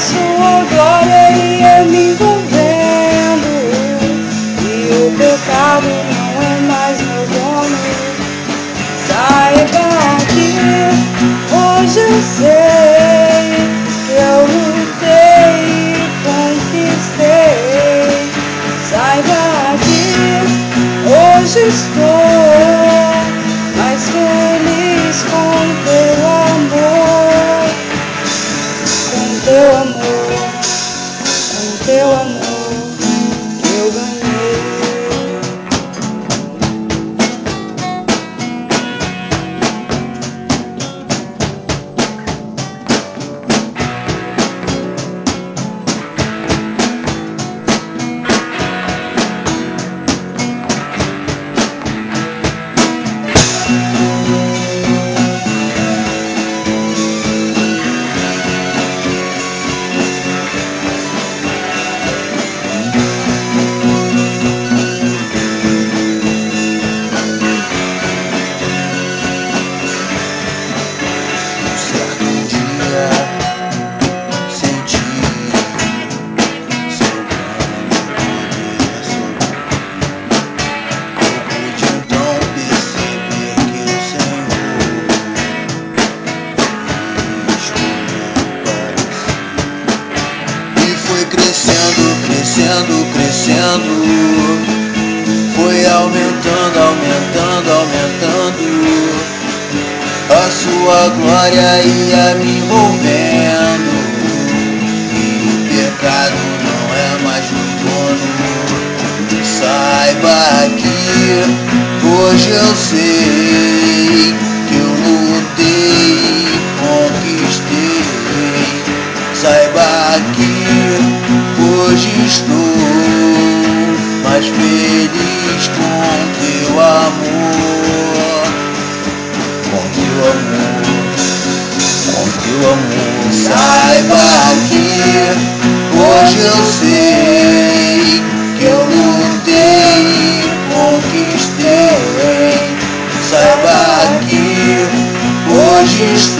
sua glória ia me envolvendo. E o pecado não é mais meu dono. Saiba que hoje eu sei Que eu lutei e conquistei. Saiba que hoje estou mais feliz com sua glória ia me envolvendo. E o pecado não é mais do dono. Saiba que hoje eu sei que eu lutei, conquistei. Saiba que hoje estou mais feliz. eu sei que eu lutei e conquistei. Saiba que hoje estou.